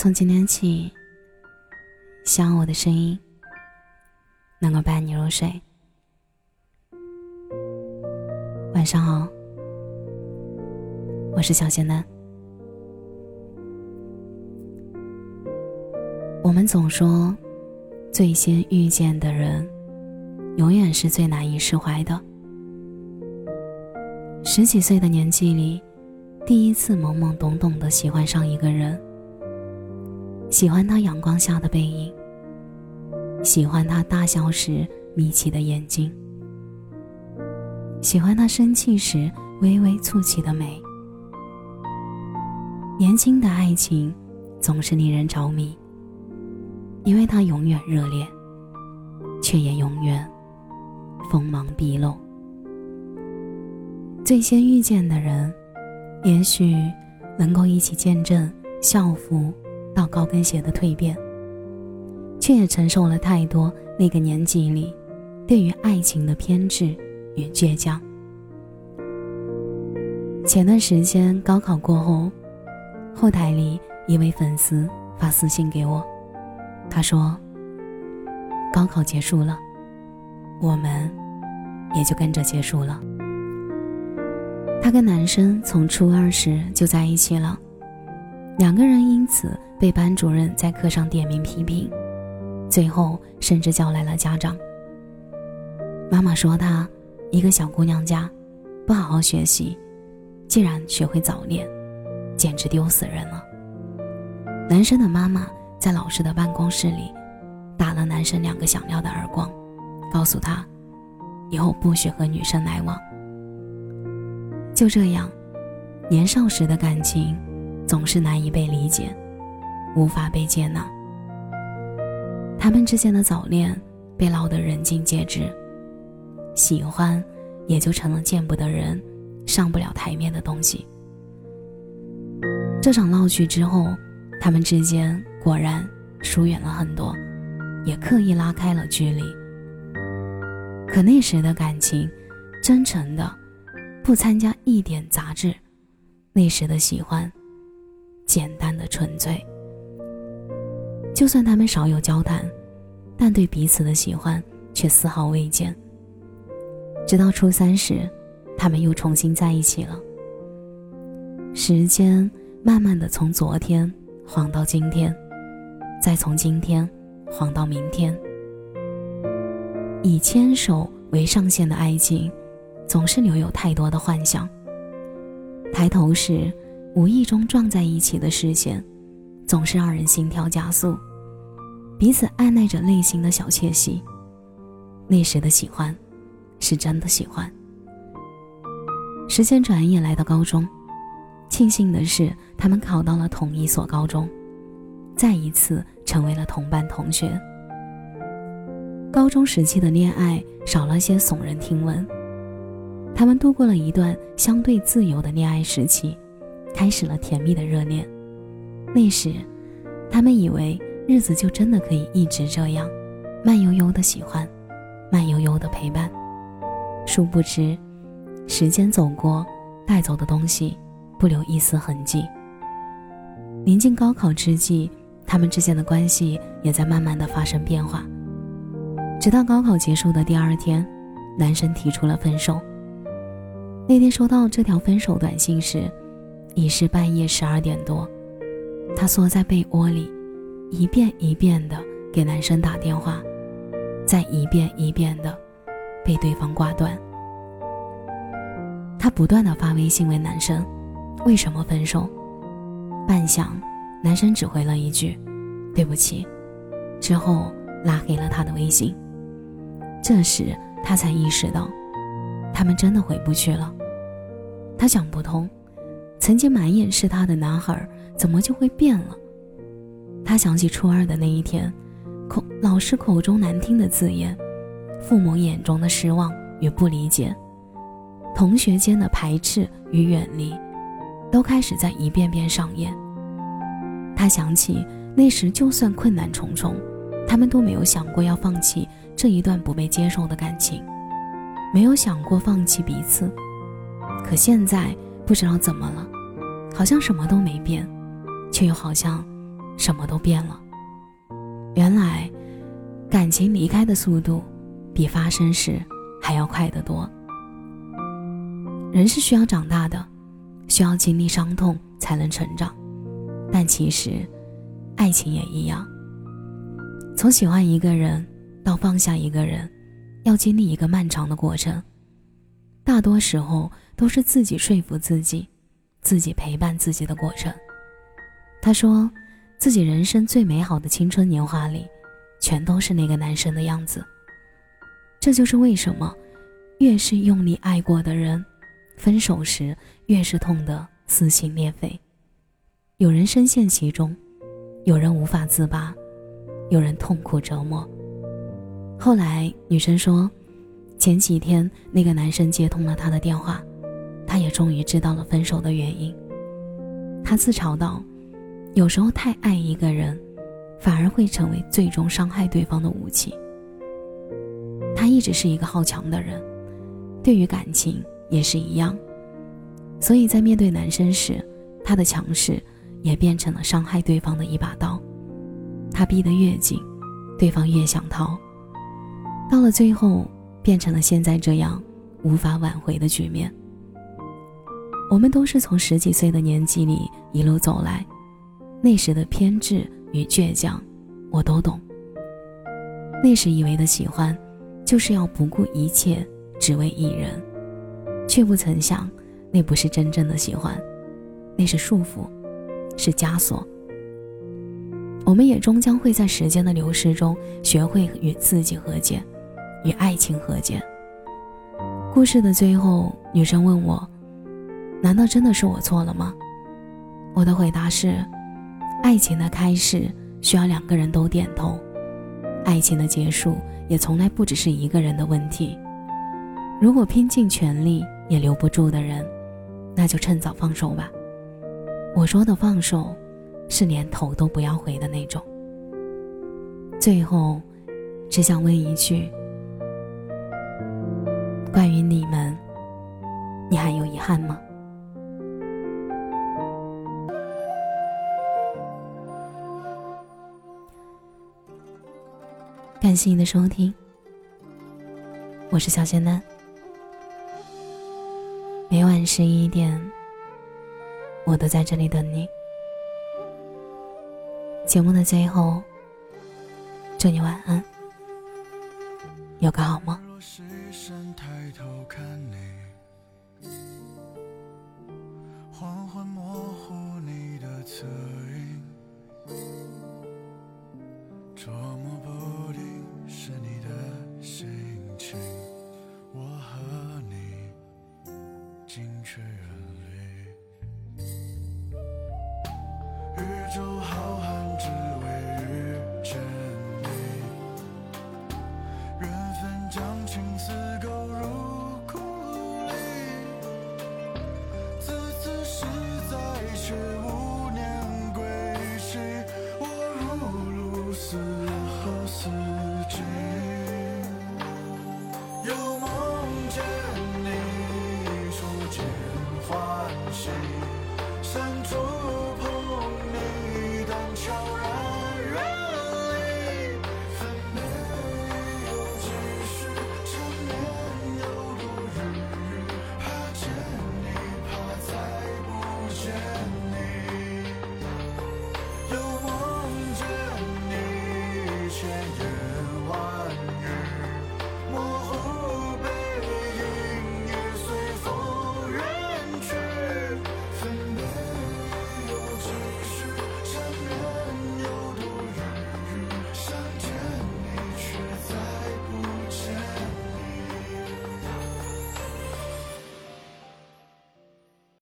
从今天起，希望我的声音能够伴你入睡。晚上好，我是小仙丹。我们总说，最先遇见的人，永远是最难以释怀的。十几岁的年纪里，第一次懵懵懂懂的喜欢上一个人，喜欢他阳光下的背影，喜欢他大笑时眯起的眼睛，喜欢他生气时微微蹙起的眉。年轻的爱情总是令人着迷，因为它永远热烈，却也永远锋芒毕露。最先遇见的人，也许能够一起见证校服到高跟鞋的蜕变，却也承受了太多那个年纪里对于爱情的偏执与倔强。前段时间高考过后，后台里一位粉丝发私信给我，他说：“高考结束了，我们也就跟着结束了。”他跟男生从初二时就在一起了，两个人因此被班主任在课上点名批评，最后甚至叫来了家长。妈妈说他一个小姑娘家，不好好学习，竟然学会早恋，简直丢死人了。男生的妈妈在老师的办公室里打了男生两个响亮的耳光，告诉他，以后不许和女生来往。就这样，年少时的感情总是难以被理解，无法被接纳。他们之间的早恋被闹得人尽皆知，喜欢也就成了见不得人、上不了台面的东西。这场闹剧之后，他们之间果然疏远了很多，也刻意拉开了距离。可那时的感情，真诚的。不参加一点杂质，那时的喜欢，简单的纯粹。就算他们少有交谈，但对彼此的喜欢却丝毫未减。直到初三时，他们又重新在一起了。时间慢慢的从昨天晃到今天，再从今天晃到明天。以牵手为上限的爱情。总是留有太多的幻想。抬头时，无意中撞在一起的视线，总是让人心跳加速，彼此按捺着内心的小窃喜。那时的喜欢，是真的喜欢。时间转眼来到高中，庆幸的是，他们考到了同一所高中，再一次成为了同班同学。高中时期的恋爱少了些耸人听闻。他们度过了一段相对自由的恋爱时期，开始了甜蜜的热恋。那时，他们以为日子就真的可以一直这样，慢悠悠的喜欢，慢悠悠的陪伴。殊不知，时间走过，带走的东西不留一丝痕迹。临近高考之际，他们之间的关系也在慢慢的发生变化。直到高考结束的第二天，男生提出了分手。那天收到这条分手短信时，已是半夜十二点多。他缩在被窝里，一遍一遍的给男生打电话，再一遍一遍的被对方挂断。他不断的发微信问男生为什么分手，半晌，男生只回了一句“对不起”，之后拉黑了他的微信。这时他才意识到，他们真的回不去了。他想不通，曾经满眼是他的男孩怎么就会变了？他想起初二的那一天，口老师口中难听的字眼，父母眼中的失望与不理解，同学间的排斥与远离，都开始在一遍遍上演。他想起那时，就算困难重重，他们都没有想过要放弃这一段不被接受的感情，没有想过放弃彼此。可现在不知道怎么了，好像什么都没变，却又好像什么都变了。原来，感情离开的速度比发生时还要快得多。人是需要长大的，需要经历伤痛才能成长。但其实，爱情也一样。从喜欢一个人到放下一个人，要经历一个漫长的过程。大多时候都是自己说服自己，自己陪伴自己的过程。他说，自己人生最美好的青春年华里，全都是那个男生的样子。这就是为什么，越是用力爱过的人，分手时越是痛得撕心裂肺。有人深陷其中，有人无法自拔，有人痛苦折磨。后来女生说，前几天那个男生接通了她的电话，她也终于知道了分手的原因。她自嘲道：“有时候太爱一个人，反而会成为最终伤害对方的武器。”她一直是一个好强的人，对于感情也是一样，所以在面对男生时，她的强势。也变成了伤害对方的一把刀，他逼得越紧，对方越想逃，到了最后变成了现在这样无法挽回的局面。我们都是从十几岁的年纪里一路走来，那时的偏执与倔强，我都懂。那时以为的喜欢，就是要不顾一切只为一人，却不曾想，那不是真正的喜欢，那是束缚。是枷锁。我们也终将会在时间的流逝中学会与自己和解，与爱情和解。故事的最后，女生问我：“难道真的是我错了吗？”我的回答是：爱情的开始需要两个人都点头，爱情的结束也从来不只是一个人的问题。如果拼尽全力也留不住的人，那就趁早放手吧。我说的放手，是连头都不要回的那种。最后，只想问一句：关于你们，你还有遗憾吗？感谢你的收听，我是小仙丹，每晚十一点。我都在这里等你。节目的最后，祝你晚安，有个好梦。宇宙思季又梦见你，初见欢喜，想触碰你，当桥。